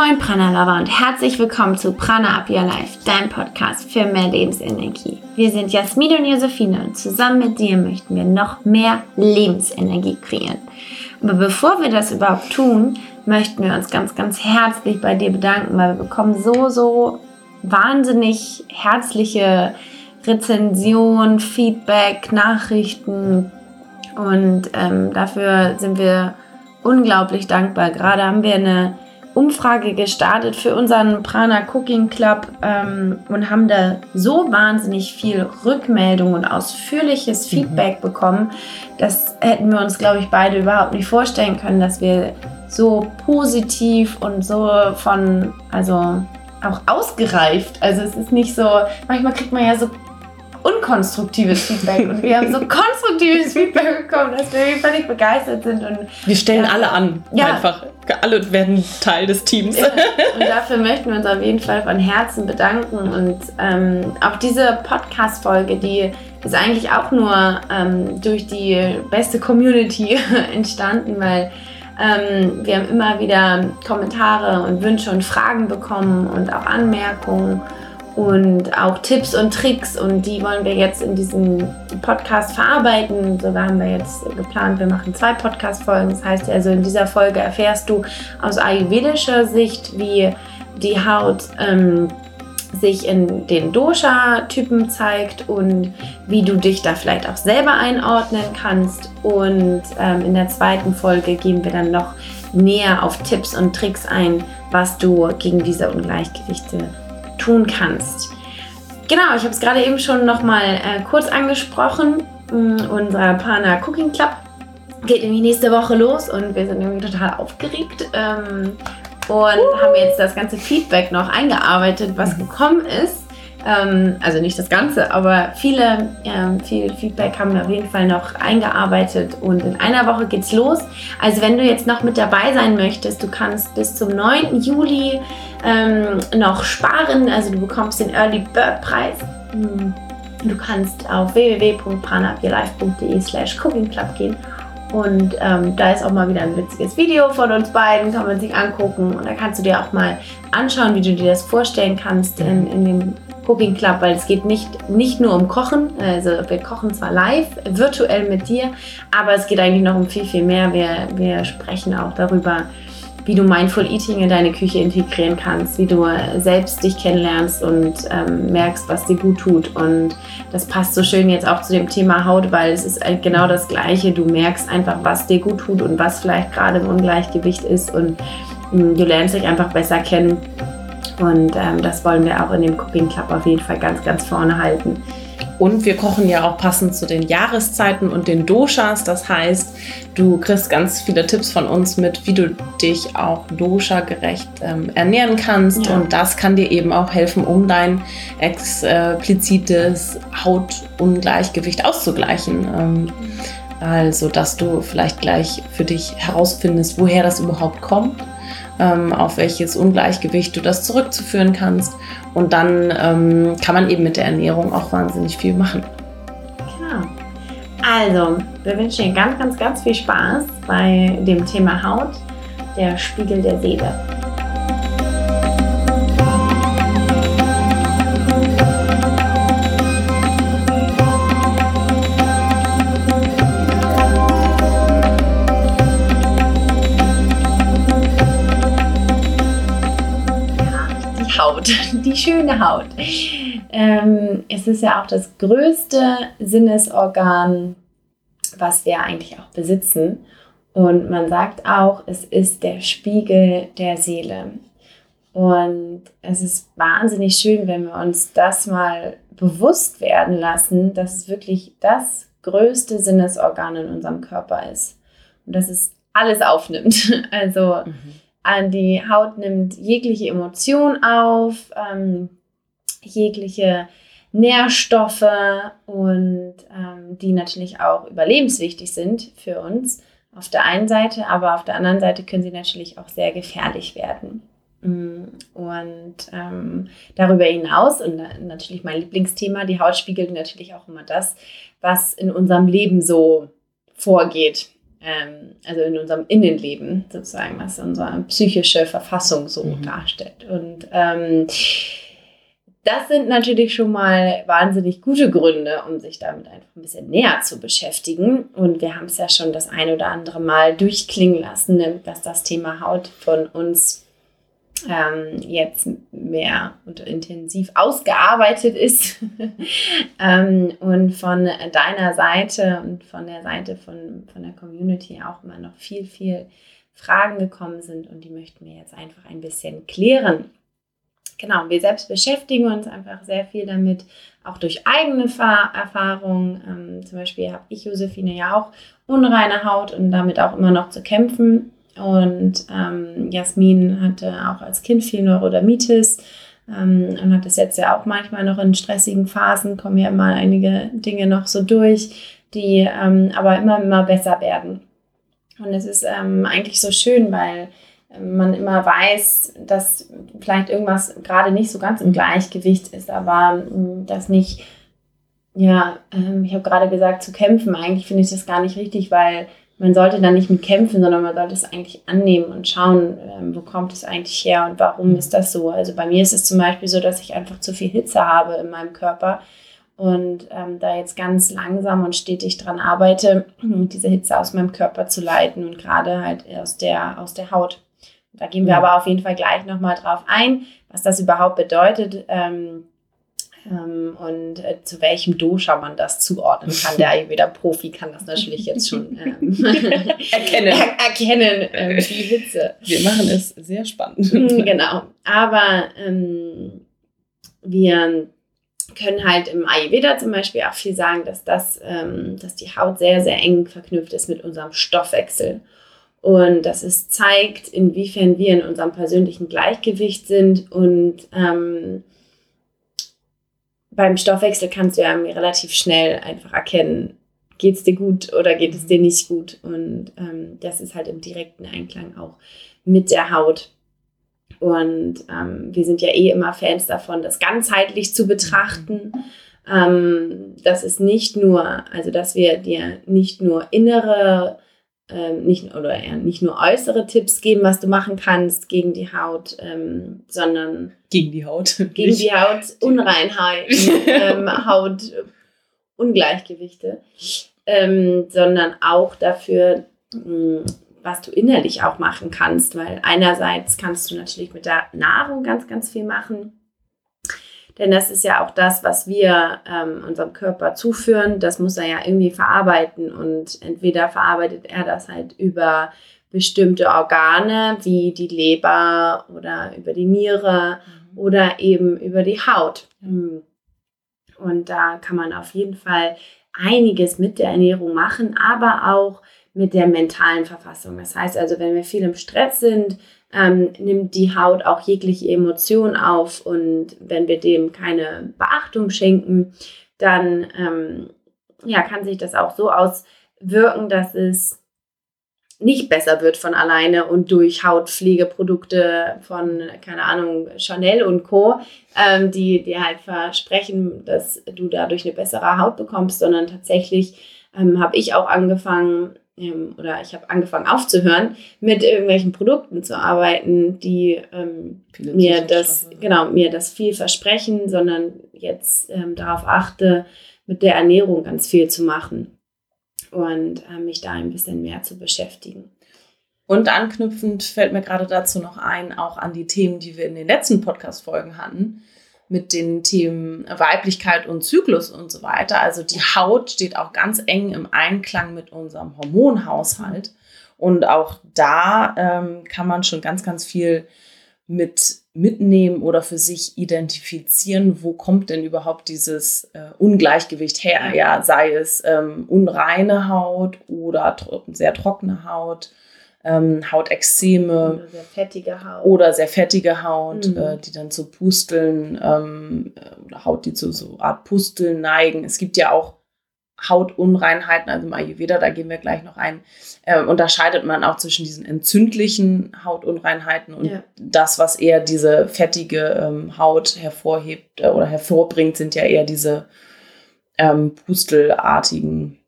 moin Prana Lover und herzlich willkommen zu Prana Up Your Life, dein Podcast für mehr Lebensenergie. Wir sind Jasmin und Josephine und zusammen mit dir möchten wir noch mehr Lebensenergie kreieren. Aber bevor wir das überhaupt tun, möchten wir uns ganz, ganz herzlich bei dir bedanken, weil wir bekommen so, so wahnsinnig herzliche Rezensionen, Feedback, Nachrichten und ähm, dafür sind wir unglaublich dankbar. Gerade haben wir eine Umfrage gestartet für unseren Prana Cooking Club ähm, und haben da so wahnsinnig viel Rückmeldung und ausführliches mhm. Feedback mhm. bekommen. Das hätten wir uns, glaube ich, beide überhaupt nicht vorstellen können, dass wir so positiv und so von, also auch ausgereift. Also es ist nicht so, manchmal kriegt man ja so unkonstruktives Feedback und wir haben so konstruktives Feedback bekommen, dass wir völlig begeistert sind. Und, wir stellen ja, alle an, ja. einfach. Alle werden Teil des Teams. Ja. Und dafür möchten wir uns auf jeden Fall von Herzen bedanken. Und ähm, auch diese Podcast-Folge, die ist eigentlich auch nur ähm, durch die beste Community entstanden, weil ähm, wir haben immer wieder Kommentare und Wünsche und Fragen bekommen und auch Anmerkungen und auch Tipps und Tricks und die wollen wir jetzt in diesem Podcast verarbeiten. Sogar haben wir jetzt geplant, wir machen zwei Podcast-Folgen. Das heißt also, in dieser Folge erfährst du aus ayurvedischer Sicht, wie die Haut ähm, sich in den Dosha-Typen zeigt und wie du dich da vielleicht auch selber einordnen kannst. Und ähm, in der zweiten Folge gehen wir dann noch näher auf Tipps und Tricks ein, was du gegen diese Ungleichgewichte tun kannst. Genau, ich habe es gerade eben schon noch mal äh, kurz angesprochen. Mm, unser Pana Cooking Club geht nämlich nächste Woche los und wir sind irgendwie total aufgeregt. Ähm, und uh. haben jetzt das ganze Feedback noch eingearbeitet, was mhm. gekommen ist. Ähm, also nicht das Ganze, aber viele, ähm, viel Feedback haben wir auf jeden Fall noch eingearbeitet und in einer Woche geht's los. Also wenn du jetzt noch mit dabei sein möchtest, du kannst bis zum 9. Juli ähm, noch sparen. Also du bekommst den Early Bird Preis. Hm. Du kannst auf www.pranaupyourlife.de slash cooking club gehen und ähm, da ist auch mal wieder ein witziges Video von uns beiden, kann man sich angucken. Und da kannst du dir auch mal anschauen, wie du dir das vorstellen kannst in, in dem Cooking Club, weil es geht nicht, nicht nur um Kochen. Also wir kochen zwar live, virtuell mit dir, aber es geht eigentlich noch um viel, viel mehr. Wir, wir sprechen auch darüber, wie du Mindful Eating in deine Küche integrieren kannst, wie du selbst dich kennenlernst und ähm, merkst, was dir gut tut. Und das passt so schön jetzt auch zu dem Thema Haut, weil es ist genau das Gleiche. Du merkst einfach, was dir gut tut und was vielleicht gerade im Ungleichgewicht ist und mh, mm, du lernst dich einfach besser kennen. Und ähm, das wollen wir auch in dem Cooking Club auf jeden Fall ganz, ganz vorne halten. Und wir kochen ja auch passend zu den Jahreszeiten und den Doshas. Das heißt, du kriegst ganz viele Tipps von uns mit, wie du dich auch dosha-gerecht ähm, ernähren kannst. Ja. Und das kann dir eben auch helfen, um dein explizites Hautungleichgewicht auszugleichen. Ähm, also, dass du vielleicht gleich für dich herausfindest, woher das überhaupt kommt ähm, auf welches Ungleichgewicht du das zurückzuführen kannst. Und dann ähm, kann man eben mit der Ernährung auch wahnsinnig viel machen. Also, wir wünschen dir ganz, ganz, ganz viel Spaß bei dem Thema Haut, der Spiegel der Seele. Die schöne Haut. Ähm, es ist ja auch das größte Sinnesorgan, was wir eigentlich auch besitzen. Und man sagt auch, es ist der Spiegel der Seele. Und es ist wahnsinnig schön, wenn wir uns das mal bewusst werden lassen, dass es wirklich das größte Sinnesorgan in unserem Körper ist. Und dass es alles aufnimmt. Also mhm die Haut nimmt jegliche Emotion auf, ähm, jegliche Nährstoffe und ähm, die natürlich auch überlebenswichtig sind für uns auf der einen Seite, aber auf der anderen Seite können sie natürlich auch sehr gefährlich werden. Mm, und ähm, darüber hinaus, und natürlich mein Lieblingsthema, die Haut spiegelt natürlich auch immer das, was in unserem Leben so vorgeht. Ähm, also in unserem Innenleben sozusagen, was unsere psychische Verfassung so Mhm. darstellt. Und ähm, das sind natürlich schon mal wahnsinnig gute Gründe, um sich damit einfach ein bisschen näher zu beschäftigen. Und wir haben es ja schon das ein oder andere Mal durchklingen lassen, dass das Thema Haut von uns ähm, jetzt mehr und intensiv ausgearbeitet ist. ähm, und von deiner Seite und von der Seite von, von der Community auch immer noch viel, viel Fragen gekommen sind und die möchten wir jetzt einfach ein bisschen klären. Genau, wir selbst beschäftigen uns einfach sehr viel damit, auch durch eigene Fa- Erfahrungen. Ähm, zum Beispiel habe ich, Josephine, ja auch unreine Haut und damit auch immer noch zu kämpfen. Und ähm, Jasmin hatte auch als Kind viel Neurodermitis ähm, und hat das jetzt ja auch manchmal noch in stressigen Phasen, kommen ja immer einige Dinge noch so durch, die ähm, aber immer, immer besser werden. Und es ist ähm, eigentlich so schön, weil ähm, man immer weiß, dass vielleicht irgendwas gerade nicht so ganz im Gleichgewicht ist, aber ähm, das nicht, ja, ich habe gerade gesagt, zu kämpfen, eigentlich finde ich das gar nicht richtig, weil man sollte da nicht mit kämpfen, sondern man sollte es eigentlich annehmen und schauen, ähm, wo kommt es eigentlich her und warum ist das so. Also bei mir ist es zum Beispiel so, dass ich einfach zu viel Hitze habe in meinem Körper und ähm, da jetzt ganz langsam und stetig dran arbeite, diese Hitze aus meinem Körper zu leiten und gerade halt aus der, aus der Haut. Da gehen wir Ja. aber auf jeden Fall gleich nochmal drauf ein, was das überhaupt bedeutet ähm, ähm, und äh, zu welchem Dosha man das zuordnen kann. Der Ayurveda-Profi kann das natürlich jetzt schon ähm, Erkennen. er erkennen, ähm, die Hitze. Wir machen es sehr spannend. Mm, genau. Aber ähm, wir können halt im Ayurveda zum Beispiel auch viel sagen, dass das, ähm, dass die Haut sehr, sehr eng verknüpft ist mit unserem Stoffwechsel. Und dass es zeigt, inwiefern wir in unserem persönlichen Gleichgewicht sind. Und ähm, beim Stoffwechsel kannst du ja relativ schnell einfach erkennen, geht es dir gut oder geht es dir nicht gut. Und ähm, das ist halt im direkten Einklang auch mit der Haut. Und ähm, wir sind ja eh immer Fans davon, das ganzheitlich zu betrachten. Ähm, das ist nicht nur, also dass wir dir nicht nur innere, ähm, nicht, oder eher nicht nur äußere Tipps geben, was du machen kannst gegen die Haut, ähm, sondern Gegen die Haut. gegen die Haut Unreinheiten, ähm, Haut Ungleichgewichte, ähm, sondern auch dafür, mh, was du innerlich auch machen kannst, weil einerseits kannst du natürlich mit der Nahrung ganz, ganz viel machen, denn das ist ja auch das, was wir ähm, unserem Körper zuführen. Das muss er ja irgendwie verarbeiten und entweder verarbeitet er das halt über bestimmte Organe wie die Leber oder über die Niere oder eben über die Haut. Hm. Und da kann man auf jeden Fall einiges mit der Ernährung machen, aber auch mit der mentalen Verfassung. Das heißt also, wenn wir viel im Stress sind, ähm, nimmt die Haut auch jegliche Emotion auf und wenn wir dem keine Beachtung schenken, dann ähm, ja, kann sich das auch so auswirken, dass es nicht besser wird von alleine und durch Hautpflegeprodukte von, keine Ahnung, Chanel und Co., ähm, die dir halt versprechen, dass du dadurch eine bessere Haut bekommst, sondern tatsächlich ähm, habe ich auch angefangen, ähm, oder ich habe angefangen aufzuhören, mit irgendwelchen Produkten zu arbeiten, die ähm, mir das, genau, mir das viel versprechen, sondern jetzt ähm, darauf achte, mit der Ernährung ganz viel zu machen und äh, mich da ein bisschen mehr zu beschäftigen. Und anknüpfend fällt mir gerade dazu noch ein, auch an die Themen, die wir in den letzten Podcast-Folgen hatten, mit den Themen Weiblichkeit und Zyklus und so weiter. Also die Haut steht auch ganz eng im Einklang mit unserem Hormonhaushalt. Und auch da ähm, kann man schon ganz, ganz viel mit mitnehmen oder für sich identifizieren, wo kommt denn überhaupt dieses äh, Ungleichgewicht her? Ja, sei es ähm, unreine Haut oder tro sehr trockene Haut, ähm, Hautexzeme Oder sehr fettige Haut. oder sehr fettige Haut, Mhm. äh, die dann zu Pusteln ähm, äh, oder Haut, die zu so Art Pusteln neigen. Es gibt ja auch Hautunreinheiten, also im Ayurveda, da gehen wir gleich noch ein, äh, unterscheidet man auch zwischen diesen entzündlichen Hautunreinheiten und Ja. das, was eher diese fettige ähm, Haut hervorhebt äh, oder hervorbringt, sind ja eher diese ähm, pustelartigen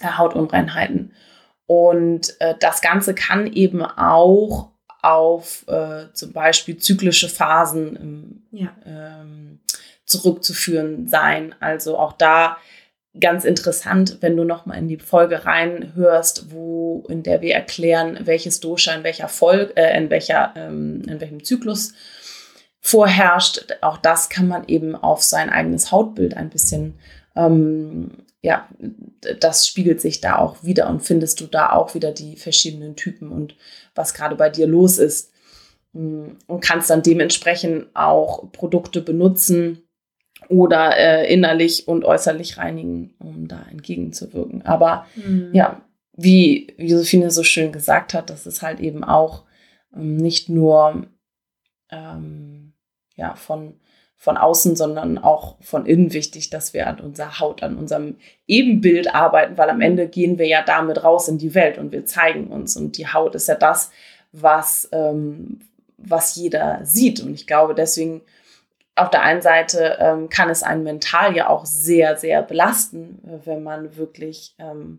äh, Hautunreinheiten. Und äh, das Ganze kann eben auch auf äh, zum Beispiel zyklische Phasen ähm, ja. ähm, zurückzuführen sein. Also auch da ganz interessant, wenn du noch mal in die Folge reinhörst, wo in der wir erklären, welches Dosha in welcher Folge, äh, in welcher, ähm, in welchem Zyklus vorherrscht. Auch das kann man eben auf sein eigenes Hautbild ein bisschen ähm, ja, das spiegelt sich da auch wieder und findest du da auch wieder die verschiedenen Typen und was gerade bei dir los ist. Mm, und kannst dann dementsprechend auch Produkte benutzen oder äh, innerlich und äußerlich reinigen, um da entgegenzuwirken. Aber mhm. ja, wie Josephine so schön gesagt hat, das ist halt eben auch ähm, nicht nur ähm, ja, von von außen, sondern auch von innen wichtig, dass wir an unserer Haut, an unserem Ebenbild arbeiten, weil am Ende gehen wir ja damit raus in die Welt und wir zeigen uns. Und die Haut ist ja das, was, ähm, was jeder sieht. Und ich glaube, deswegen auf der einen Seite ähm, kann es einen mental ja auch sehr, sehr belasten, äh, wenn man wirklich ähm,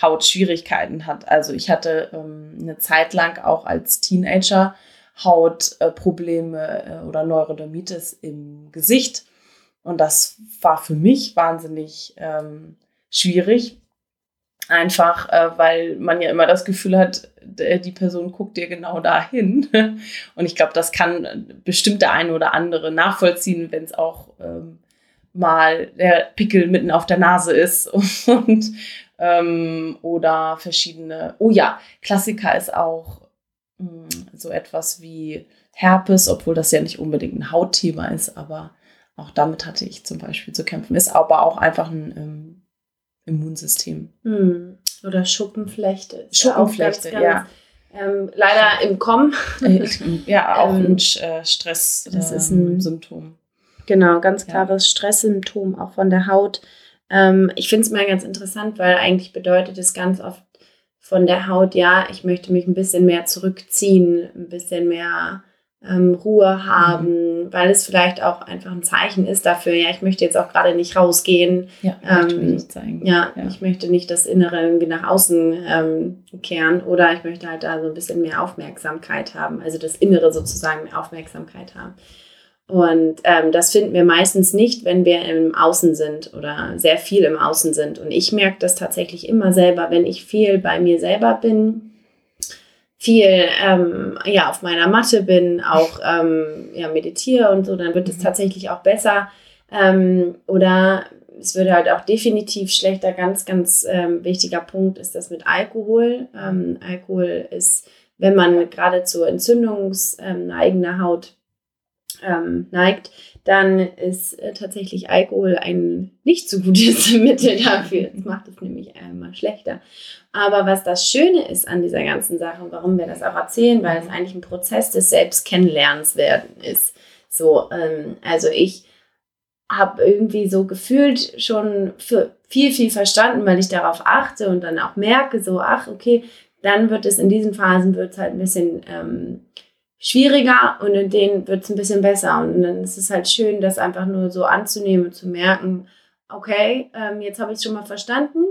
Hautschwierigkeiten hat. Also ich hatte ähm, eine Zeit lang auch als Teenager Hautprobleme äh, oder Neurodermitis im Gesicht. Und das war für mich wahnsinnig ähm, schwierig. Einfach, äh, weil man ja immer das Gefühl hat, die Person guckt dir genau dahin. Und ich glaube, das kann bestimmt der eine oder andere nachvollziehen, wenn es auch ähm, mal der Pickel mitten auf der Nase ist und ähm, oder verschiedene. Oh ja, Klassiker ist auch Mm, so etwas wie Herpes, obwohl das ja nicht unbedingt ein Hautthema ist, aber auch damit hatte ich zum Beispiel zu kämpfen. Ist aber auch einfach ein ähm, Immunsystem. Hm. Oder Schuppenflechte. Schuppenflechte, ja. Ganz, ähm, leider im Kommen. ja, auch ähm, ein äh, Stress. Das ist ein ähm, Symptom. Genau, ganz klares ja. Stresssymptom auch von der Haut. Ähm, ich finde es mal ganz interessant, weil eigentlich bedeutet es ganz oft von der Haut, ja, ich möchte mich ein bisschen mehr zurückziehen, ein bisschen mehr ähm, Ruhe haben, mhm. weil es vielleicht auch einfach ein Zeichen ist dafür, ja, ich möchte jetzt auch gerade nicht rausgehen. Ja, ähm, nicht zeigen. Ja, ja, ich möchte nicht das Innere irgendwie nach außen ähm, kehren oder ich möchte halt da so ein bisschen mehr Aufmerksamkeit haben, also das Innere sozusagen mehr Aufmerksamkeit haben. Und ähm, das finden wir meistens nicht, wenn wir im Außen sind oder sehr viel im Außen sind. Und ich merke das tatsächlich immer selber, wenn ich viel bei mir selber bin, viel ähm, ja, auf meiner Matte bin, auch ähm, ja, meditiere und so, dann wird es mhm. tatsächlich auch besser. Ähm, oder es würde halt auch definitiv schlechter. Ganz, ganz ähm, wichtiger Punkt ist das mit Alkohol. Ähm, Alkohol ist, wenn man gerade zur entzündungsneigener Haut ähm, neigt, dann ist äh, tatsächlich Alkohol ein nicht so gutes Mittel dafür. Das macht es nämlich einmal schlechter. Aber was das Schöne ist an dieser ganzen Sache, warum wir das auch erzählen, weil es eigentlich ein Prozess des Selbstkennenlernens werden ist. So, ähm, also ich habe irgendwie so gefühlt schon viel, viel verstanden, weil ich darauf achte und dann auch merke, so, ach, okay, dann wird es in diesen Phasen wird es halt ein bisschen ähm, schwieriger und in denen wird es ein bisschen besser. Und dann ist es halt schön, das einfach nur so anzunehmen und zu merken, okay, ähm, jetzt habe ich es schon mal verstanden.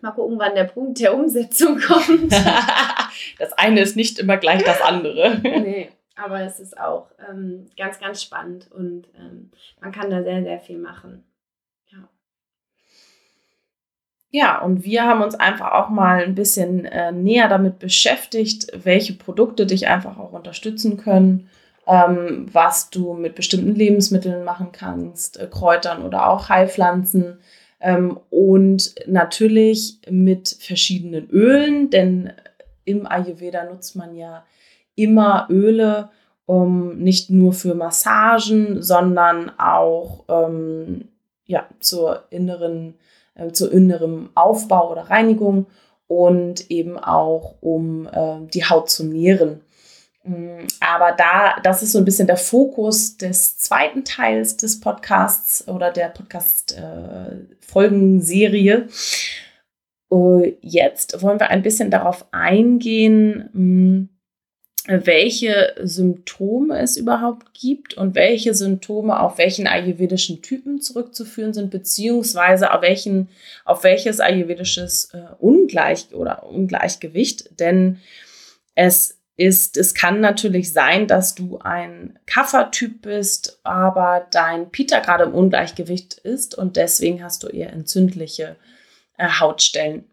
Mal gucken, wann der Punkt der Umsetzung kommt. das eine ist nicht immer gleich das andere. nee, aber es ist auch ähm, ganz, ganz spannend und ähm, man kann da sehr, sehr viel machen. Ja, und wir haben uns einfach auch mal ein bisschen äh, näher damit beschäftigt, welche Produkte dich einfach auch unterstützen können, ähm, was du mit bestimmten Lebensmitteln machen kannst, äh, Kräutern oder auch Heilpflanzen. Ähm, und natürlich mit verschiedenen Ölen, denn im Ayurveda nutzt man ja immer Öle, um nicht nur für Massagen, sondern auch ähm, ja, zur inneren äh, zu innerem Aufbau oder Reinigung und eben auch um äh, die Haut zu nähren. Mm, aber da, das ist so ein bisschen der Fokus des zweiten Teils des Podcasts oder der Podcast-Folgenserie. Äh, jetzt wollen wir ein bisschen darauf eingehen, mm, welche Symptome es überhaupt gibt und welche Symptome auf welchen ayurvedischen Typen zurückzuführen sind, beziehungsweise auf, welchen, auf welches ayurvedisches äh, Ungleich oder Ungleichgewicht. Denn es ist, es kann natürlich sein, dass du ein Kaffertyp bist, aber dein Pita gerade im Ungleichgewicht ist und deswegen hast du eher entzündliche äh, Hautstellen.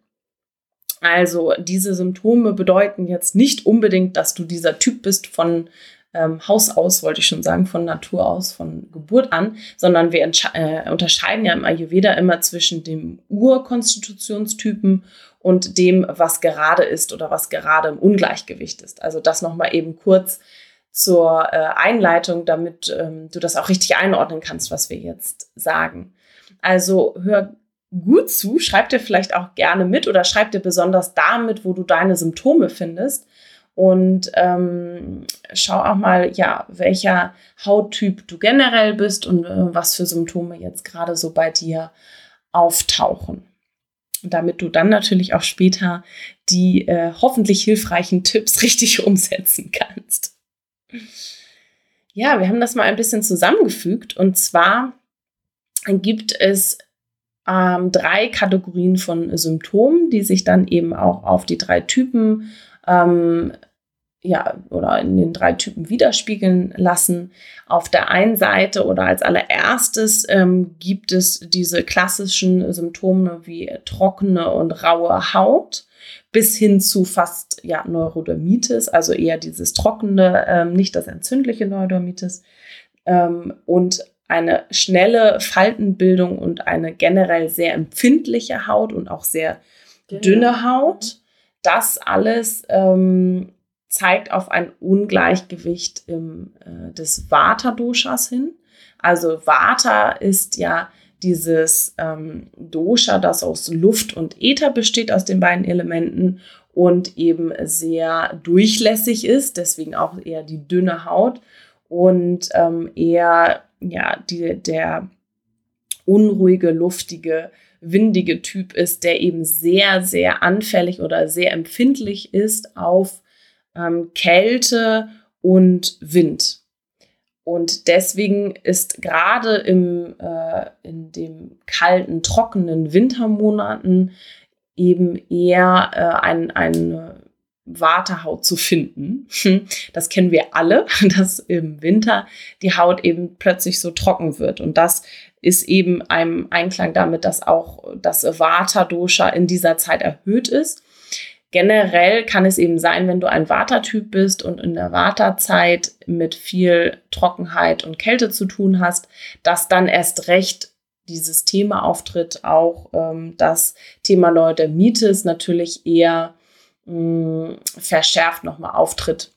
Also diese Symptome bedeuten jetzt nicht unbedingt, dass du dieser Typ bist von ähm, Haus aus, wollte ich schon sagen, von Natur aus, von Geburt an, sondern wir äh, unterscheiden ja im Ayurveda immer zwischen dem Urkonstitutionstypen und dem, was gerade ist oder was gerade im Ungleichgewicht ist. Also das nochmal eben kurz zur äh, Einleitung, damit ähm, du das auch richtig einordnen kannst, was wir jetzt sagen. Also hör gut zu. Schreib dir vielleicht auch gerne mit oder schreib dir besonders damit, wo du deine Symptome findest. Und ähm, schau auch mal, ja, welcher Hauttyp du generell bist und äh, was für Symptome jetzt gerade so bei dir auftauchen. Damit du dann natürlich auch später die äh, hoffentlich hilfreichen Tipps richtig umsetzen kannst. Ja, wir haben das mal ein bisschen zusammengefügt und zwar gibt es ähm, drei Kategorien von Symptomen, die sich dann eben auch auf die drei Typen ähm, ja, oder in den drei Typen widerspiegeln lassen. Auf der einen Seite oder als allererstes ähm, gibt es diese klassischen Symptome wie trockene und raue Haut bis hin zu fast ja, Neurodermitis, also eher dieses trockene, ähm, nicht das entzündliche Neurodermitis. Ähm, und eine schnelle Faltenbildung und eine generell sehr empfindliche Haut und auch sehr dünne, dünne Haut. Das alles ähm, zeigt auf ein Ungleichgewicht im, äh, des Vata-Doshas hin. Also Vata ist ja dieses ähm, Dosha, das aus Luft und Äther besteht, aus den beiden Elementen und eben sehr durchlässig ist, deswegen auch eher die dünne Haut und ähm, eher ja, die, der unruhige, luftige, windige Typ ist, der eben sehr, sehr anfällig oder sehr empfindlich ist auf ähm, Kälte und Wind. Und deswegen ist gerade im, äh, in den kalten, trockenen Wintermonaten eben eher äh, ein, ein Wartehaut zu finden. Das kennen wir alle, dass im Winter die Haut eben plötzlich so trocken wird. Und das ist eben einem Einklang damit, dass auch das Vata-Dosha in dieser Zeit erhöht ist. Generell kann es eben sein, wenn du ein Vata-Typ bist und in der Vata-Zeit mit viel Trockenheit und Kälte zu tun hast, dass dann erst recht dieses Thema auftritt. Auch ähm, das Thema Neurodermitis natürlich eher mh, verschärft nochmal auftritt.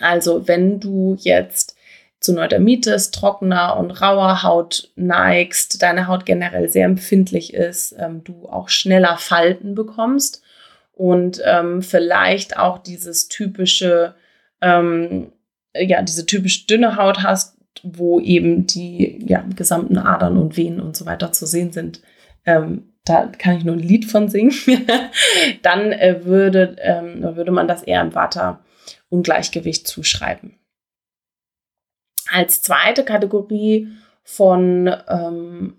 Also wenn du jetzt zu Neurodermitis, trockener und rauer Haut neigst, deine Haut generell sehr empfindlich ist, ähm, du auch schneller Falten bekommst und ähm, vielleicht auch dieses typische, ähm, ja, diese typisch dünne Haut hast, wo eben die ja, gesamten Adern und Venen und so weiter zu sehen sind, ähm, da kann ich nur ein Lied von singen, dann äh, würde, ähm, würde man das eher im Vata-Ungleichgewicht zuschreiben. Als zweite Kategorie von ähm,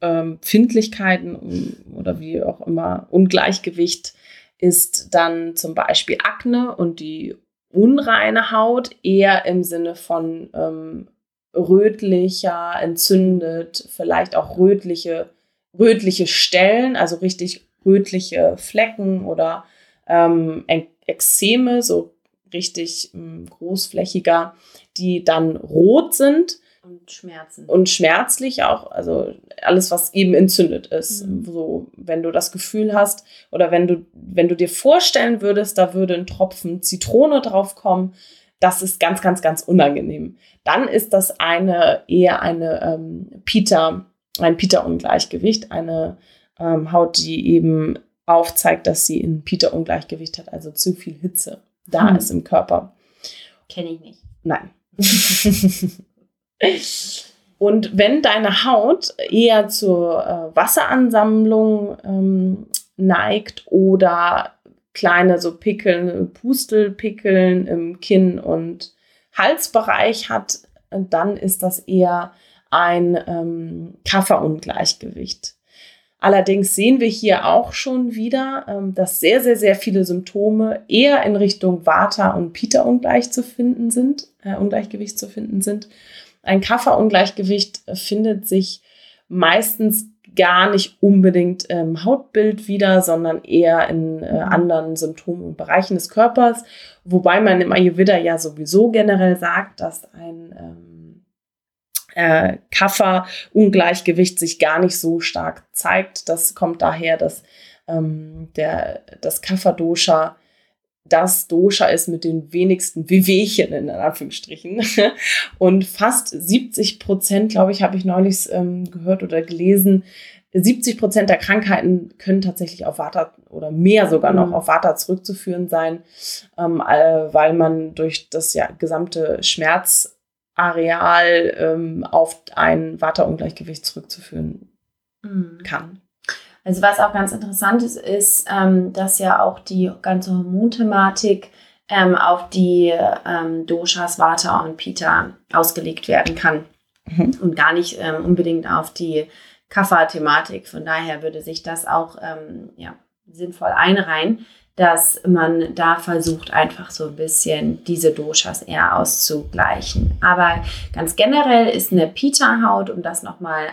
Hautempfindlichkeiten ähm, oder wie auch immer Ungleichgewicht ist dann zum Beispiel Akne und die unreine Haut eher im Sinne von ähm, rötlicher, entzündet, vielleicht auch rötliche, rötliche Stellen, also richtig rötliche Flecken oder ähm, Ekzeme, so richtig ähm, großflächiger, die dann rot sind. Und Schmerzen. Und schmerzlich auch, also alles, was eben entzündet ist. Mhm. So, wenn du das Gefühl hast oder wenn du, wenn du dir vorstellen würdest, da würde ein Tropfen Zitrone drauf kommen, das ist ganz, ganz, ganz unangenehm. Dann ist das eine eher eine ähm, Pita, ein Pita-Ungleichgewicht, eine ähm, Haut, die eben aufzeigt, dass sie ein Pita-Ungleichgewicht hat, also zu viel Hitze da hm. ist im Körper. Kenne ich nicht. Nein. Und wenn deine Haut eher zur äh, Wasseransammlung ähm, neigt oder kleine so Pickeln, Pustelpickeln im Kinn und Halsbereich hat, dann ist das eher ein ähm, Kafferungleichgewicht. Allerdings sehen wir hier auch schon wieder, ähm, dass sehr, sehr, sehr viele Symptome eher in Richtung Vata und Pita ungleich zu finden sind, äh, Ungleichgewicht zu finden sind. Ein Kafferungleichgewicht findet sich meistens gar nicht unbedingt im Hautbild wieder, sondern eher in äh, mhm. anderen Symptomen und Bereichen des Körpers. Wobei man im Ayurveda ja sowieso generell sagt, dass ein ähm, äh, Kaffer-Ungleichgewicht sich gar nicht so stark zeigt. Das kommt daher, dass ähm, der, das Kapha-Dosha das Dosha ist mit den wenigsten Wehwehchen in Anführungsstrichen. Und fast 70 Prozent, glaube ich, habe ich neulich ähm, gehört oder gelesen, 70 Prozent der Krankheiten können tatsächlich auf Vata oder mehr sogar noch mhm. auf Vata zurückzuführen sein, ähm, äh, weil man durch das ja, gesamte Schmerzareal ähm, auf ein Vata-Ungleichgewicht zurückzuführen mhm. kann. Also was auch ganz interessant ist, ist, ähm, dass ja auch die ganze Hormonthematik ähm, auf die ähm, Doshas Vata und Pita ausgelegt werden kann mhm. und gar nicht ähm, unbedingt auf die Kapha-Thematik. Von daher würde sich das auch ähm, ja, sinnvoll einreihen dass man da versucht, einfach so ein bisschen diese Doshas eher auszugleichen. Aber ganz generell ist eine Pita-Haut, um das nochmal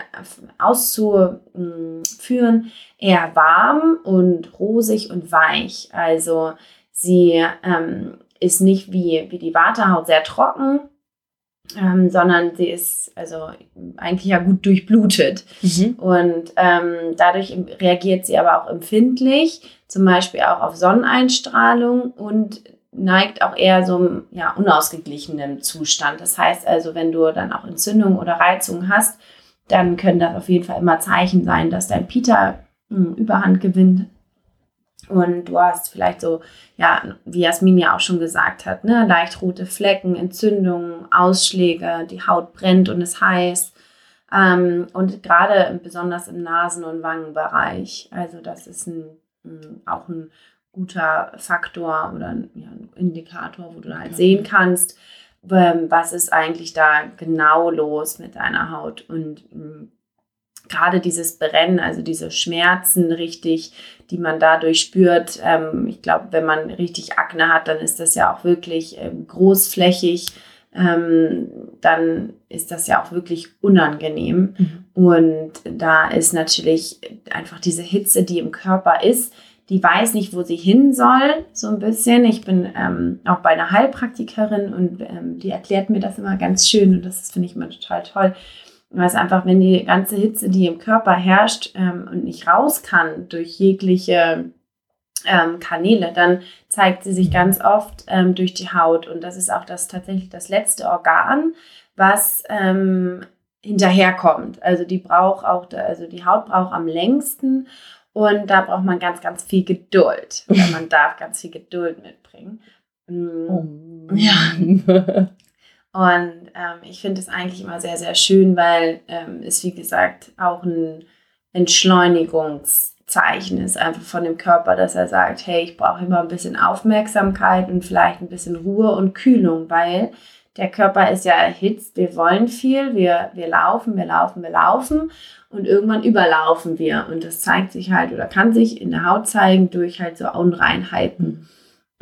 auszuführen, eher warm und rosig und weich. Also sie ähm, ist nicht wie, wie die Vata-Haut sehr trocken, ähm, sondern sie ist also eigentlich ja gut durchblutet. Mhm. Und ähm, dadurch reagiert sie aber auch empfindlich, zum Beispiel auch auf Sonneneinstrahlung und neigt auch eher so einem ja, unausgeglichenen Zustand. Das heißt also, wenn du dann auch Entzündungen oder Reizungen hast, dann können das auf jeden Fall immer Zeichen sein, dass dein Pita hm, Überhand gewinnt und du hast vielleicht so, ja, wie Jasmin ja auch schon gesagt hat, ne, leicht rote Flecken, Entzündungen, Ausschläge, die Haut brennt und ist heiß. Ähm, und gerade besonders im Nasen- und Wangenbereich. Also das ist ein, ein, auch ein guter Faktor oder ein, ja, ein Indikator, wo du halt sehen kannst, ähm, was ist eigentlich da genau los mit deiner Haut. Und ähm, gerade dieses Brennen, also diese Schmerzen richtig, die man dadurch spürt. Ähm, ich glaube, wenn man richtig Akne hat, dann ist das ja auch wirklich ähm, großflächig. Ähm, dann ist das ja auch wirklich unangenehm. Mhm. Und da ist natürlich einfach diese Hitze, die im Körper ist, die weiß nicht, wo sie hin soll, so ein bisschen. Ich bin ähm, auch bei einer Heilpraktikerin und ähm, die erklärt mir das immer ganz schön und das finde ich immer total toll weil es einfach, wenn die ganze Hitze, die im Körper herrscht ähm, und nicht raus kann durch jegliche ähm, Kanäle, dann zeigt sie sich ganz oft ähm, durch die Haut. Und das ist auch das tatsächlich das letzte Organ, was ähm, hinterherkommt. Also die braucht auch, also die Haut braucht am längsten und da braucht man ganz, ganz viel Geduld. Man darf ganz viel Geduld mitbringen. Oh. Ja. Und ähm, ich finde es eigentlich immer sehr, sehr schön, weil ähm, es, wie gesagt, auch ein Entschleunigungszeichen ist, einfach von dem Körper, dass er sagt, hey, ich brauche immer ein bisschen Aufmerksamkeit und vielleicht ein bisschen Ruhe und Kühlung, weil der Körper ist ja erhitzt, wir wollen viel, wir, wir laufen, wir laufen, wir laufen und irgendwann überlaufen wir. Und das zeigt sich halt oder kann sich in der Haut zeigen durch halt so Unreinheiten.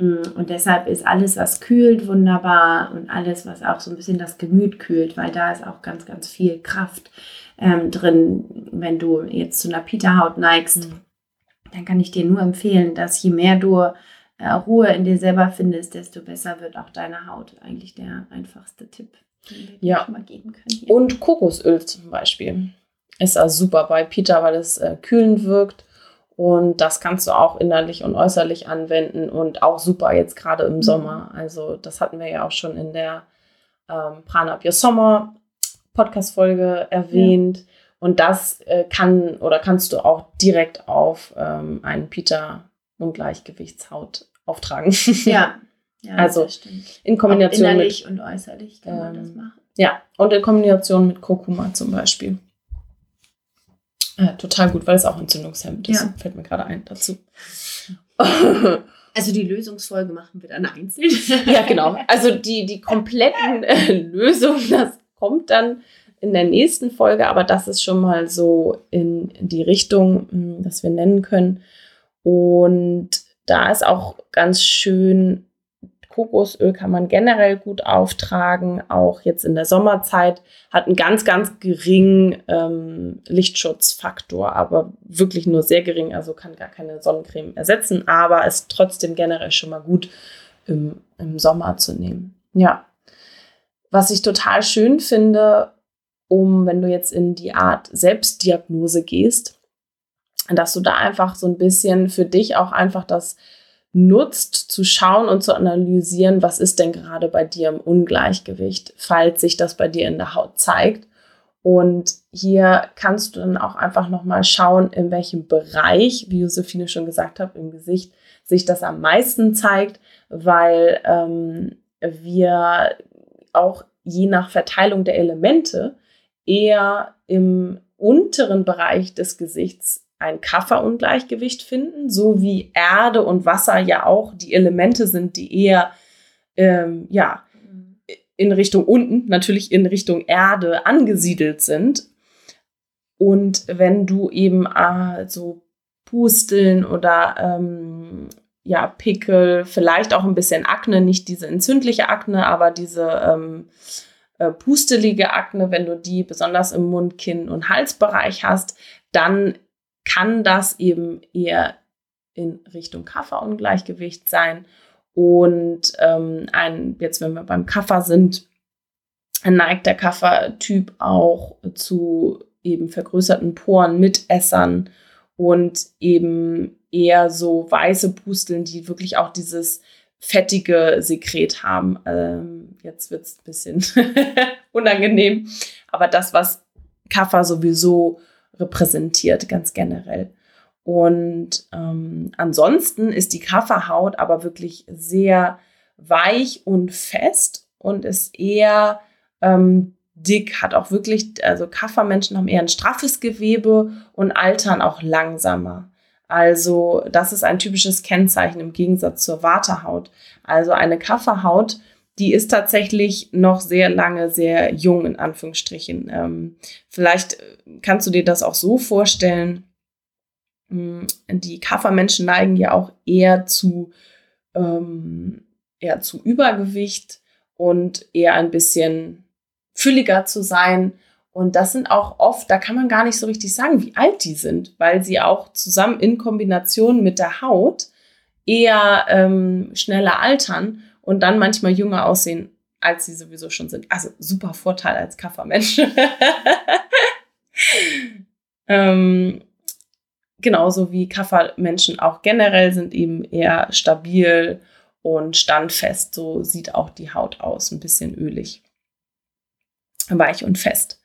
Mm, und deshalb ist alles, was kühlt, wunderbar und alles, was auch so ein bisschen das Gemüt kühlt, weil da ist auch ganz, ganz viel Kraft ähm, drin. Wenn du jetzt zu einer Pita-Haut neigst, mhm. dann kann ich dir nur empfehlen, dass je mehr du äh, Ruhe in dir selber findest, desto besser wird auch deine Haut. Eigentlich der einfachste Tipp, den wir ja. mal geben können. Hier. Und Kokosöl zum Beispiel ist also super bei Pita, weil es äh, kühlend wirkt und das kannst du auch innerlich und äußerlich anwenden und auch super jetzt gerade im mhm. Sommer. Also das hatten wir ja auch schon in der ähm, Prana Up Your Summer Podcast-Folge erwähnt. Ja. Und das äh, kann oder kannst du auch direkt auf ähm, einen Pita Ungleichgewichtshaut auftragen. Ja. ja also in Kombination auch innerlich mit, und äußerlich kann man das ähm, machen. Ja, und in Kombination mit Kurkuma zum Beispiel. Ja, total gut, weil es auch entzündungshemmend ist. Ja. Fällt mir gerade ein dazu. Also die Lösungsfolge machen wir dann einzeln. ja, genau. Also die, die kompletten äh, Lösungen, das kommt dann in der nächsten Folge, aber das ist schon mal so in die Richtung, hm, dass wir nennen können. Und da ist auch ganz schön Kokosöl kann man generell gut auftragen, auch jetzt in der Sommerzeit, hat einen ganz, ganz geringen ähm, Lichtschutzfaktor, aber wirklich nur sehr gering, also kann gar keine Sonnencreme ersetzen, aber ist trotzdem generell schon mal gut im, im Sommer zu nehmen. Ja. Was ich total schön finde, um, wenn du jetzt in die Art Selbstdiagnose gehst, dass du da einfach so ein bisschen für dich auch einfach das nutzt, zu schauen und zu analysieren, was ist denn gerade bei dir im Ungleichgewicht, falls sich das bei dir in der Haut zeigt. Und hier kannst du dann auch einfach nochmal schauen, in welchem Bereich, wie Josephine schon gesagt hat, im Gesicht sich das am meisten zeigt, weil ähm, wir auch je nach Verteilung der Elemente eher im unteren Bereich des Gesichts ein Kafferungleichgewicht finden, so wie Erde und Wasser ja auch die Elemente sind, die eher ähm, ja, in Richtung unten, natürlich in Richtung Erde angesiedelt sind. Und wenn du eben äh, so Pusteln oder ähm, ja, Pickel, vielleicht auch ein bisschen Akne, nicht diese entzündliche Akne, aber diese ähm, äh, pustelige Akne, wenn du die besonders im Mund, Kinn und Halsbereich hast, dann kann das eben eher in Richtung Kafferungleichgewicht sein. Und ähm, ein, jetzt, wenn wir beim Kaffer sind, neigt der Kaffertyp auch zu eben vergrößerten Poren, Mitessern und eben eher so weiße Pusteln, die wirklich auch dieses fettige Sekret haben. Ähm, jetzt wird es ein bisschen unangenehm, aber das, was Kaffer sowieso repräsentiert, ganz generell. Und ähm, ansonsten ist die Kafferhaut aber wirklich sehr weich und fest und ist eher ähm, dick, hat auch wirklich, also Kaffermenschen haben eher ein straffes Gewebe und altern auch langsamer. Also das ist ein typisches Kennzeichen im Gegensatz zur Waterhaut. Also eine Kafferhaut die ist tatsächlich noch sehr lange sehr jung, in Anführungsstrichen. Ähm, vielleicht äh, kannst du dir das auch so vorstellen. Hm, die Kaffermenschen neigen ja auch eher zu, ähm, eher zu Übergewicht und eher ein bisschen fülliger zu sein. Und das sind auch oft, da kann man gar nicht so richtig sagen, wie alt die sind, weil sie auch zusammen in Kombination mit der Haut eher ähm, schneller altern und dann manchmal jünger aussehen, als sie sowieso schon sind. Also super Vorteil als Kaffermensch. ähm, genauso wie Kaffermenschen auch generell sind eben eher stabil und standfest. So sieht auch die Haut aus, ein bisschen ölig, weich und fest.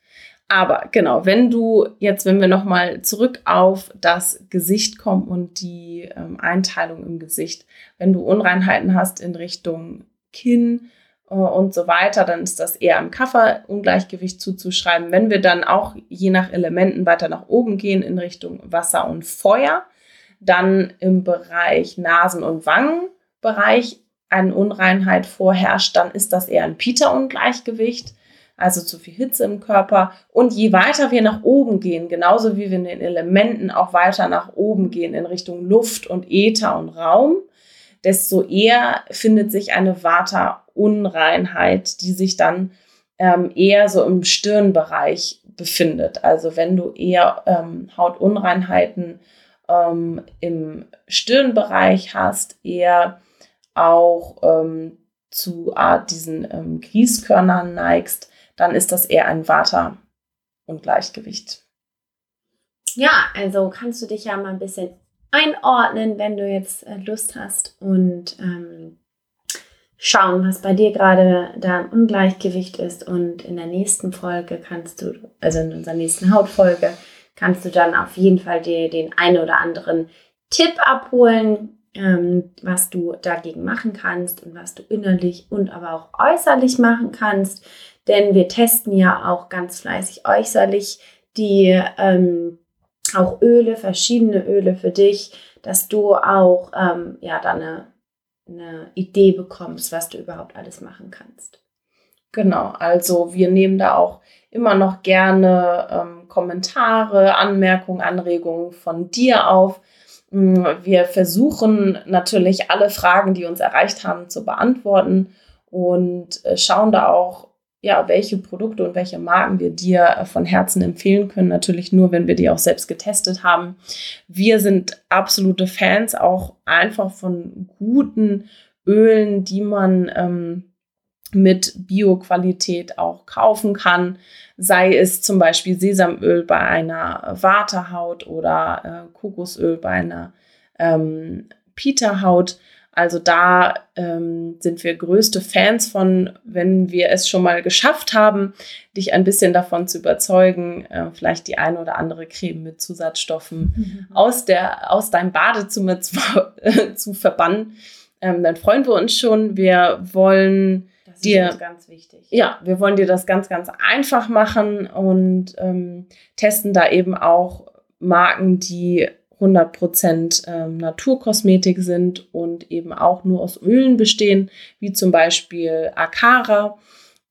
Aber genau, wenn du jetzt, wenn wir nochmal zurück auf das Gesicht kommen und die ähm, Einteilung im Gesicht, wenn du Unreinheiten hast in Richtung Kinn äh, und so weiter, dann ist das eher am Kafferungleichgewicht zuzuschreiben. Wenn wir dann auch je nach Elementen weiter nach oben gehen in Richtung Wasser und Feuer, dann im Bereich Nasen- und Wangenbereich eine Unreinheit vorherrscht, dann ist das eher ein Pita-Ungleichgewicht also zu viel Hitze im Körper. Und je weiter wir nach oben gehen, genauso wie wir in den Elementen auch weiter nach oben gehen in Richtung Luft und Äther und Raum, desto eher findet sich eine Vata-Unreinheit, die sich dann ähm, eher so im Stirnbereich befindet. Also wenn du eher ähm, Hautunreinheiten ähm, im Stirnbereich hast, eher auch ähm, zu Art diesen ähm, Grießkörnern neigst, dann ist das eher ein Vata-Ungleichgewicht. Ja, also kannst du dich ja mal ein bisschen einordnen, wenn du jetzt äh, Lust hast und ähm, schauen, was bei dir gerade da im Ungleichgewicht ist. Und in der nächsten Folge kannst du, also in unserer nächsten Hautfolge, kannst du dann auf jeden Fall dir den einen oder anderen Tipp abholen, ähm, was du dagegen machen kannst und was du innerlich und aber auch äußerlich machen kannst denn wir testen ja auch ganz fleißig äußerlich die ähm, auch Öle, verschiedene Öle für dich, dass du auch ähm, ja, dann eine, eine Idee bekommst, was du überhaupt alles machen kannst. Genau, also wir nehmen da auch immer noch gerne ähm, Kommentare, Anmerkungen, Anregungen von dir auf. Mm, wir versuchen natürlich alle Fragen, die uns erreicht haben, zu beantworten und äh, schauen da auch, ja, welche Produkte und welche Marken wir dir äh, von Herzen empfehlen können. Natürlich nur, wenn wir die auch selbst getestet haben. Wir sind absolute Fans auch einfach von guten Ölen, die man ähm, mit Bio-Qualität auch kaufen kann. Sei es zum Beispiel Sesamöl bei einer Waterhaut oder äh, Kokosöl bei einer ähm, Pita-Haut. Also da ähm, sind wir größte Fans von, wenn wir es schon mal geschafft haben, dich ein bisschen davon zu überzeugen, äh, vielleicht die eine oder andere Creme mit Zusatzstoffen mhm. aus, der, aus deinem Badezimmer zu, äh, zu verbannen. Ähm, dann freuen wir uns schon. Wir wollen das dir ganz wichtig. Ja, wir wollen dir das ganz, ganz einfach machen und ähm, testen da eben auch Marken, die 100% ähm, Naturkosmetik sind und eben auch nur aus Ölen bestehen, wie zum Beispiel Akara.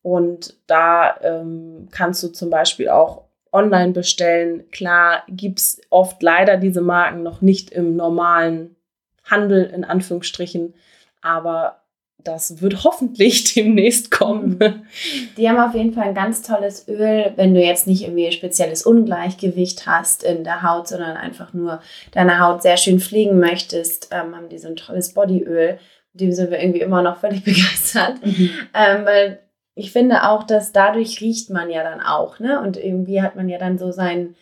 Und da ähm, kannst du zum Beispiel auch online bestellen. Klar gibt es oft leider diese Marken noch nicht im normalen Handel, in Anführungsstrichen, aber das wird hoffentlich demnächst kommen. Mhm. Die haben auf jeden Fall ein ganz tolles Öl, wenn du jetzt nicht irgendwie ein spezielles Ungleichgewicht hast in der Haut, sondern einfach nur deine Haut sehr schön pflegen möchtest, ähm, haben die so ein tolles Bodyöl. Mit dem sind wir irgendwie immer noch völlig begeistert. Mhm. Ähm, weil ich finde auch, dass dadurch riecht man ja dann auch, ne? Und irgendwie hat man ja dann so seinen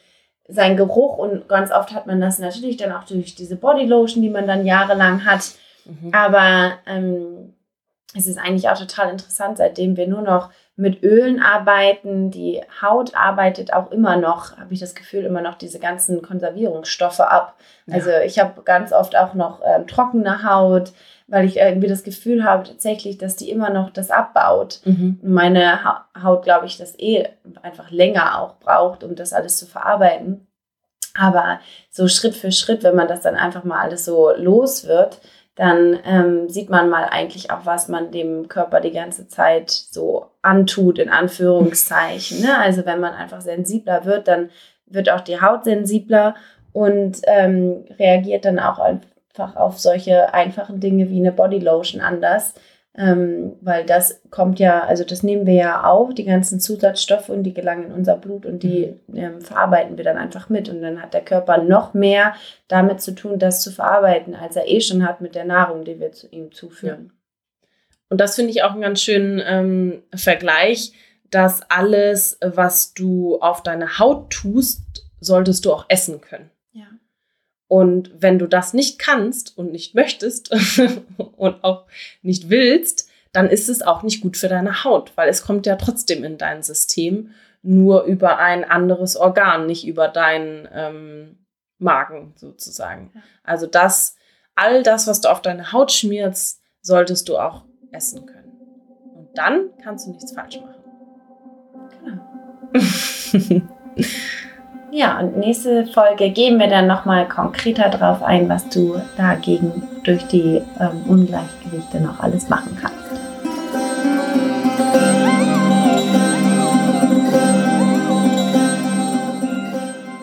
sein Geruch und ganz oft hat man das natürlich dann auch durch diese Bodylotion, die man dann jahrelang hat. Mhm. Aber ähm, es ist eigentlich auch total interessant, seitdem wir nur noch mit Ölen arbeiten. Die Haut arbeitet auch immer noch, habe ich das Gefühl, immer noch diese ganzen Konservierungsstoffe ab. Ja. Also ich habe ganz oft auch noch ähm, trockene Haut, weil ich irgendwie das Gefühl habe tatsächlich, dass die immer noch das abbaut. Mhm. Meine Haut, glaube ich, das eh einfach länger auch braucht, um das alles zu verarbeiten. Aber so Schritt für Schritt, wenn man das dann einfach mal alles so los wird, dann ähm, sieht man mal eigentlich auch, was man dem Körper die ganze Zeit so antut, in Anführungszeichen. Ne? Also wenn man einfach sensibler wird, dann wird auch die Haut sensibler und ähm, reagiert dann auch einfach auf solche einfachen Dinge wie eine Bodylotion anders ähm, weil das kommt ja, also das nehmen wir ja auf, die ganzen Zusatzstoffe und die gelangen in unser Blut und die mhm. ähm, verarbeiten wir dann einfach mit und dann hat der Körper noch mehr damit zu tun, das zu verarbeiten, als er eh schon hat mit der Nahrung, die wir zu ihm zuführen. Ja. Und das finde ich auch einen ganz schönen ähm, Vergleich, dass alles, was du auf deine Haut tust, solltest du auch essen können. Und wenn du das nicht kannst und nicht möchtest und auch nicht willst, dann ist es auch nicht gut für deine Haut, weil es kommt ja trotzdem in dein System nur über ein anderes Organ, nicht über deinen ähm, Magen sozusagen. Also das, all das, was du auf deine Haut schmierst, solltest du auch essen können. Und dann kannst du nichts falsch machen. Genau. Ja, und nächste Folge gehen wir dann nochmal konkreter drauf ein, was du dagegen durch die ähm, Ungleichgewichte noch alles machen kannst.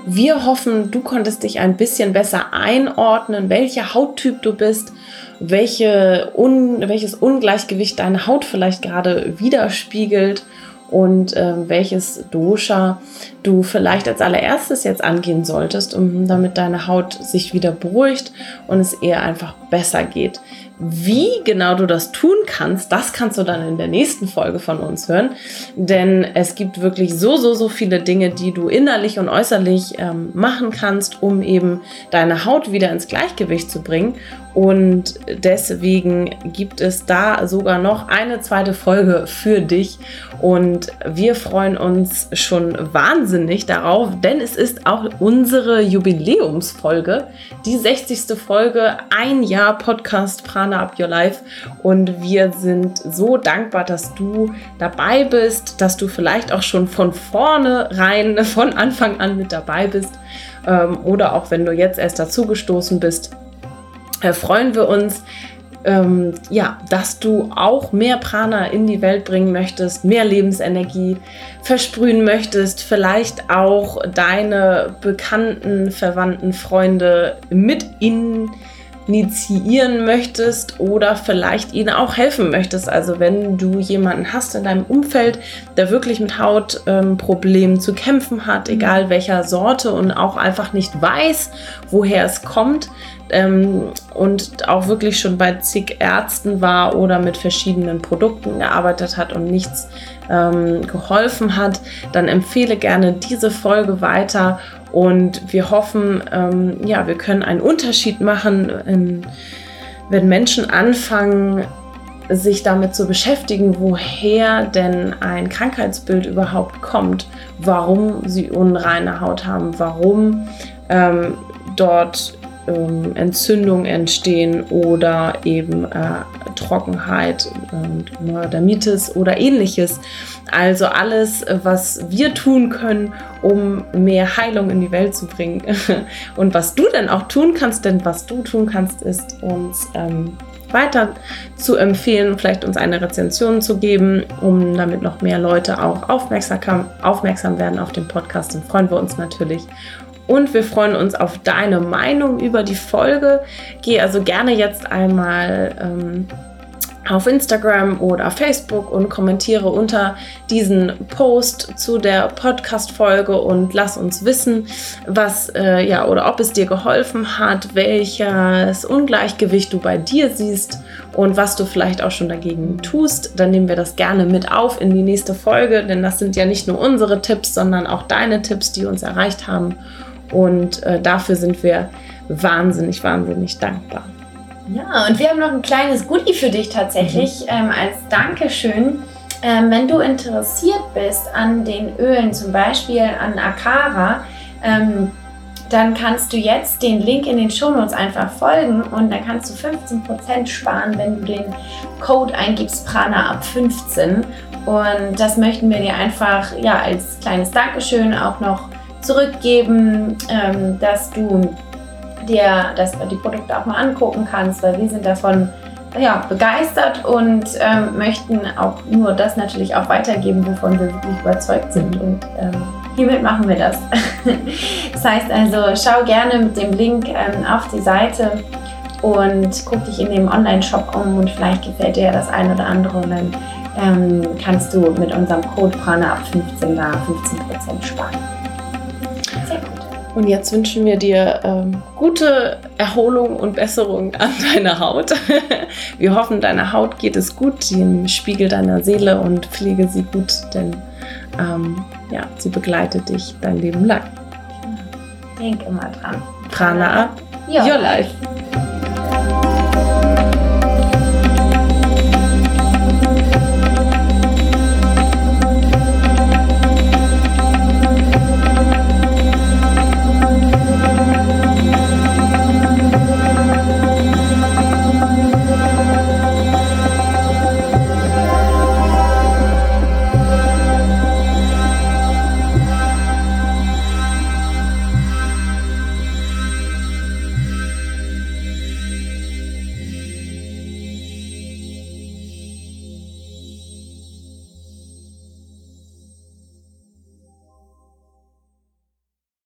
Wir hoffen, du konntest dich ein bisschen besser einordnen, welcher Hauttyp du bist, welche un welches Ungleichgewicht deine Haut vielleicht gerade widerspiegelt und ähm, welches Dosha du vielleicht als allererstes jetzt angehen solltest, um damit deine Haut sich wieder beruhigt und es eher einfach besser geht. Wie genau du das tun kannst, das kannst du dann in der nächsten Folge von uns hören. Denn es gibt wirklich so, so, so viele Dinge, die du innerlich und äußerlich ähm, machen kannst, um eben deine Haut wieder ins Gleichgewicht zu bringen. Und deswegen gibt es da sogar noch eine zweite Folge für dich. Und wir freuen uns schon wahnsinnig darauf, denn es ist auch unsere Jubiläumsfolge, die 60. Folge, ein Jahr Podcast Prana Up Your Life. Und wir sind so dankbar, dass du dabei bist, dass du vielleicht auch schon von vorne rein, von Anfang an mit dabei bist. ähm, oder auch wenn du jetzt erst dazugestoßen bist, freuen wir uns, ähm, ja, dass du auch mehr Prana in die Welt bringen möchtest, mehr Lebensenergie versprühen möchtest, vielleicht auch deine bekannten, verwandten Freunde mit in initiieren möchtest oder vielleicht ihnen auch helfen möchtest. Also wenn du jemanden hast in deinem Umfeld, der wirklich mit Hautproblemen ähm, zu kämpfen hat, egal welcher Sorte und auch einfach nicht weiß, woher es kommt, ähm, und auch wirklich schon bei zig Ärzten war oder mit verschiedenen Produkten gearbeitet hat und nichts ähm, geholfen hat, dann empfehle gerne diese Folge weiter und wir hoffen, ähm, ja, wir können einen Unterschied machen, in, wenn Menschen anfangen, sich damit zu beschäftigen, woher denn ein Krankheitsbild überhaupt kommt, warum sie unreine Haut haben, warum ähm, dort ähm, Entzündungen entstehen oder eben äh, Trockenheit und Neurodermitis oder ähnliches. Also alles, was wir tun können, um mehr Heilung in die Welt zu bringen. Und was du denn auch tun kannst, denn was du tun kannst, ist uns ähm, weiter zu empfehlen, vielleicht uns eine Rezension zu geben, um damit noch mehr Leute auch aufmerksam, aufmerksam werden auf den Podcast. Dann freuen wir uns natürlich. Und wir freuen uns auf deine Meinung über die Folge. Geh also gerne jetzt einmal ähm, auf Instagram oder Facebook und kommentiere unter diesen Post zu der Podcast-Folge und lass uns wissen, was äh, ja oder ob es dir geholfen hat, welches Ungleichgewicht du bei dir siehst und was du vielleicht auch schon dagegen tust. Dann nehmen wir das gerne mit auf in die nächste Folge, denn das sind ja nicht nur unsere Tipps, sondern auch deine Tipps, die uns erreicht haben. Und äh, dafür sind wir wahnsinnig, wahnsinnig dankbar. Ja, und wir haben noch ein kleines Goodie für dich tatsächlich mhm. ähm, als Dankeschön. Ähm, wenn du interessiert bist an den Ölen, zum Beispiel an Akara, ähm, dann kannst du jetzt den Link in den Shownotes einfach folgen und dann kannst du 15% sparen, wenn du den Code eingibst, Prana ab 15. Und das möchten wir dir einfach ja, als kleines Dankeschön auch noch zurückgeben, ähm, dass du dir das, die Produkte auch mal angucken kannst, weil wir sind davon ja, begeistert und ähm, möchten auch nur das natürlich auch weitergeben, wovon wir wirklich überzeugt sind. Und ähm, hiermit machen wir das. das heißt also, schau gerne mit dem Link ähm, auf die Seite und guck dich in dem Online-Shop um und vielleicht gefällt dir das ein oder andere und dann ähm, kannst du mit unserem Code Prana ab 15 da 15% sparen. Und jetzt wünschen wir dir ähm, gute Erholung und Besserung an deiner Haut. wir hoffen, deiner Haut geht es gut, im Spiegel deiner Seele und pflege sie gut, denn ähm, ja, sie begleitet dich dein Leben lang. Denk immer dran. Prana, your, your life. life.